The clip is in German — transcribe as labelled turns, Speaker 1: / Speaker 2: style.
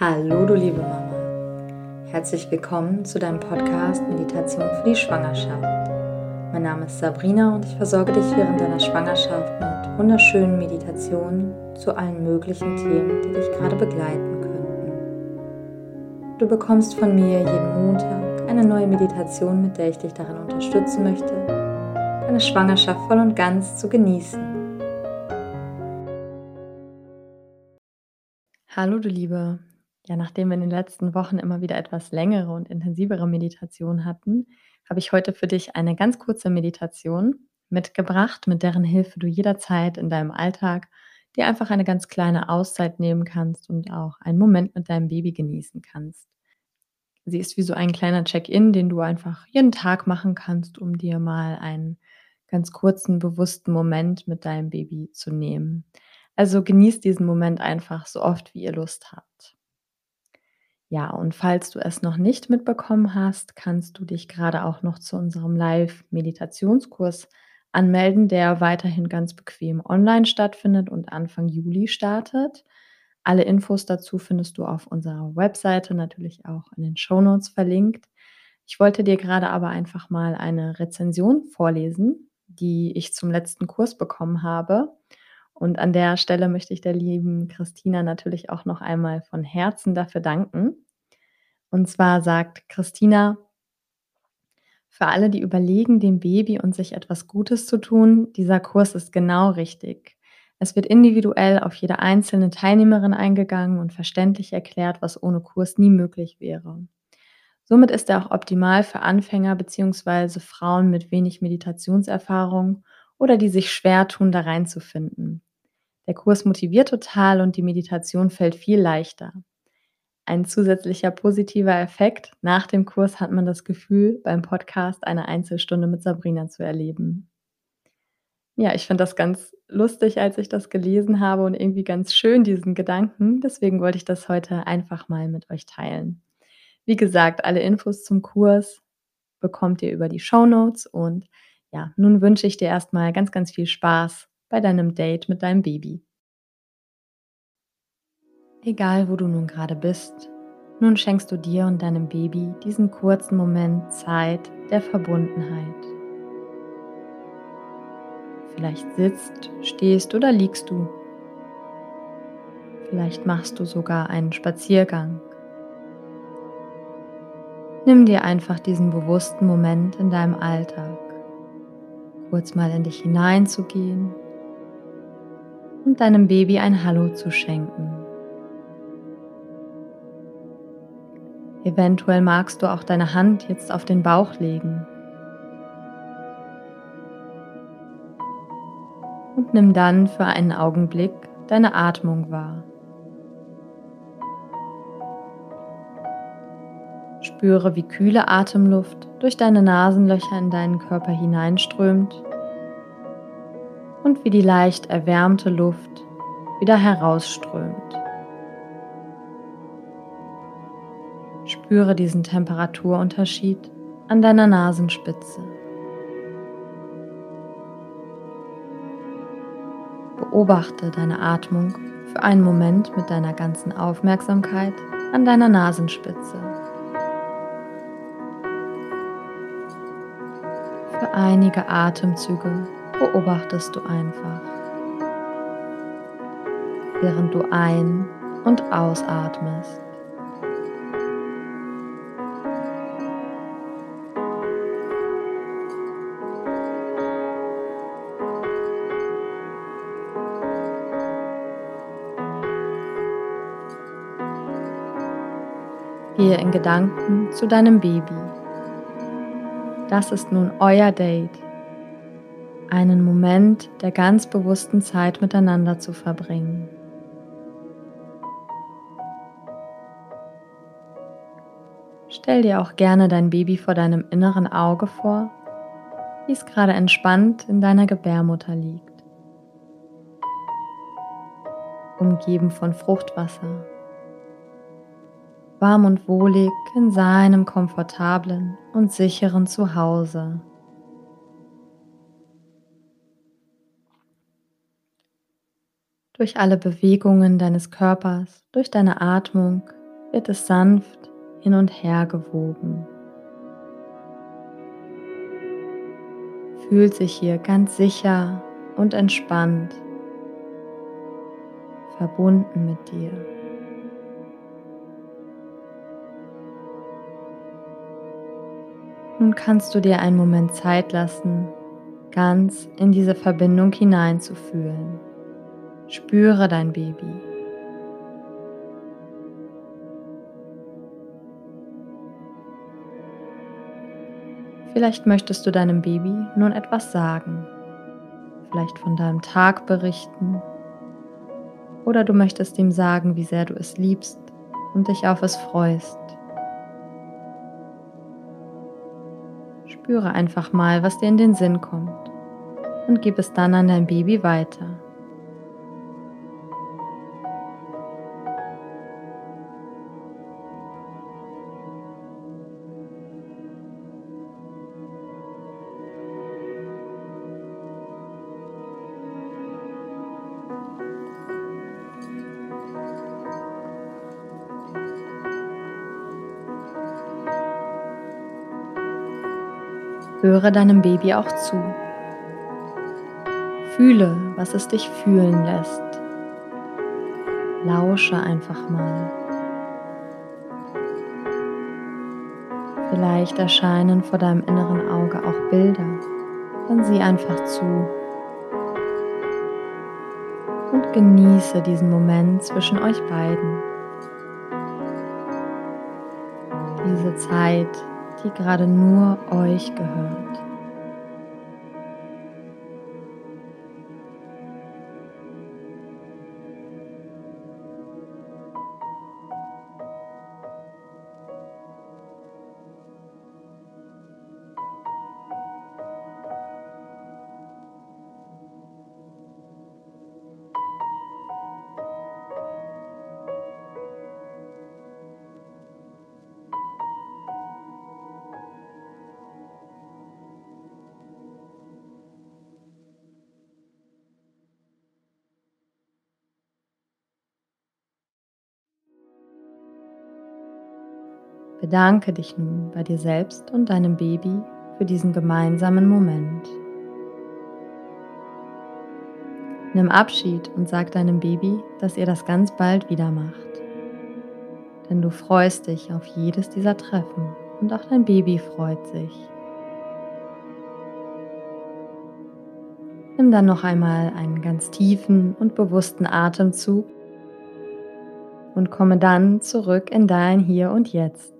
Speaker 1: Hallo, du liebe Mama. Herzlich willkommen zu deinem Podcast Meditation für die Schwangerschaft. Mein Name ist Sabrina und ich versorge dich während deiner Schwangerschaft mit wunderschönen Meditationen zu allen möglichen Themen, die dich gerade begleiten könnten. Du bekommst von mir jeden Montag eine neue Meditation, mit der ich dich darin unterstützen möchte, deine Schwangerschaft voll und ganz zu genießen. Hallo, du Liebe. Ja, nachdem wir in den letzten Wochen immer wieder etwas längere und intensivere Meditationen hatten, habe ich heute für dich eine ganz kurze Meditation mitgebracht, mit deren Hilfe du jederzeit in deinem Alltag dir einfach eine ganz kleine Auszeit nehmen kannst und auch einen Moment mit deinem Baby genießen kannst. Sie ist wie so ein kleiner Check-in, den du einfach jeden Tag machen kannst, um dir mal einen ganz kurzen, bewussten Moment mit deinem Baby zu nehmen. Also genießt diesen Moment einfach so oft, wie ihr Lust habt. Ja, und falls du es noch nicht mitbekommen hast, kannst du dich gerade auch noch zu unserem Live-Meditationskurs anmelden, der weiterhin ganz bequem online stattfindet und Anfang Juli startet. Alle Infos dazu findest du auf unserer Webseite, natürlich auch in den Shownotes verlinkt. Ich wollte dir gerade aber einfach mal eine Rezension vorlesen, die ich zum letzten Kurs bekommen habe. Und an der Stelle möchte ich der lieben Christina natürlich auch noch einmal von Herzen dafür danken. Und zwar sagt Christina, für alle, die überlegen, dem Baby und sich etwas Gutes zu tun, dieser Kurs ist genau richtig. Es wird individuell auf jede einzelne Teilnehmerin eingegangen und verständlich erklärt, was ohne Kurs nie möglich wäre. Somit ist er auch optimal für Anfänger bzw. Frauen mit wenig Meditationserfahrung oder die sich schwer tun, da reinzufinden. Der Kurs motiviert total und die Meditation fällt viel leichter. Ein zusätzlicher positiver Effekt, nach dem Kurs hat man das Gefühl, beim Podcast eine Einzelstunde mit Sabrina zu erleben. Ja, ich finde das ganz lustig, als ich das gelesen habe und irgendwie ganz schön, diesen Gedanken. Deswegen wollte ich das heute einfach mal mit euch teilen. Wie gesagt, alle Infos zum Kurs bekommt ihr über die Show Notes und ja, nun wünsche ich dir erstmal ganz, ganz viel Spaß bei deinem Date mit deinem Baby. Egal wo du nun gerade bist, nun schenkst du dir und deinem Baby diesen kurzen Moment Zeit der Verbundenheit. Vielleicht sitzt, stehst oder liegst du. Vielleicht machst du sogar einen Spaziergang. Nimm dir einfach diesen bewussten Moment in deinem Alltag, kurz mal in dich hineinzugehen und deinem Baby ein Hallo zu schenken. Eventuell magst du auch deine Hand jetzt auf den Bauch legen. Und nimm dann für einen Augenblick deine Atmung wahr. Spüre, wie kühle Atemluft durch deine Nasenlöcher in deinen Körper hineinströmt und wie die leicht erwärmte Luft wieder herausströmt. Spüre diesen Temperaturunterschied an deiner Nasenspitze. Beobachte deine Atmung für einen Moment mit deiner ganzen Aufmerksamkeit an deiner Nasenspitze. Für einige Atemzüge beobachtest du einfach, während du ein- und ausatmest. Gehe in Gedanken zu deinem Baby. Das ist nun euer Date. Einen Moment der ganz bewussten Zeit miteinander zu verbringen. Stell dir auch gerne dein Baby vor deinem inneren Auge vor, wie es gerade entspannt in deiner Gebärmutter liegt. Umgeben von Fruchtwasser warm und wohlig in seinem komfortablen und sicheren Zuhause. Durch alle Bewegungen deines Körpers, durch deine Atmung wird es sanft hin und her gewoben. Fühlt sich hier ganz sicher und entspannt, verbunden mit dir. Nun kannst du dir einen Moment Zeit lassen, ganz in diese Verbindung hineinzufühlen. Spüre dein Baby. Vielleicht möchtest du deinem Baby nun etwas sagen, vielleicht von deinem Tag berichten oder du möchtest ihm sagen, wie sehr du es liebst und dich auf es freust. Spüre einfach mal, was dir in den Sinn kommt und gib es dann an dein Baby weiter. Höre deinem Baby auch zu. Fühle, was es dich fühlen lässt. Lausche einfach mal. Vielleicht erscheinen vor deinem inneren Auge auch Bilder. Dann sieh einfach zu. Und genieße diesen Moment zwischen euch beiden. Diese Zeit, die gerade nur euch gehört. Bedanke dich nun bei dir selbst und deinem Baby für diesen gemeinsamen Moment. Nimm Abschied und sag deinem Baby, dass ihr das ganz bald wieder macht. Denn du freust dich auf jedes dieser Treffen und auch dein Baby freut sich. Nimm dann noch einmal einen ganz tiefen und bewussten Atemzug und komme dann zurück in dein Hier und Jetzt.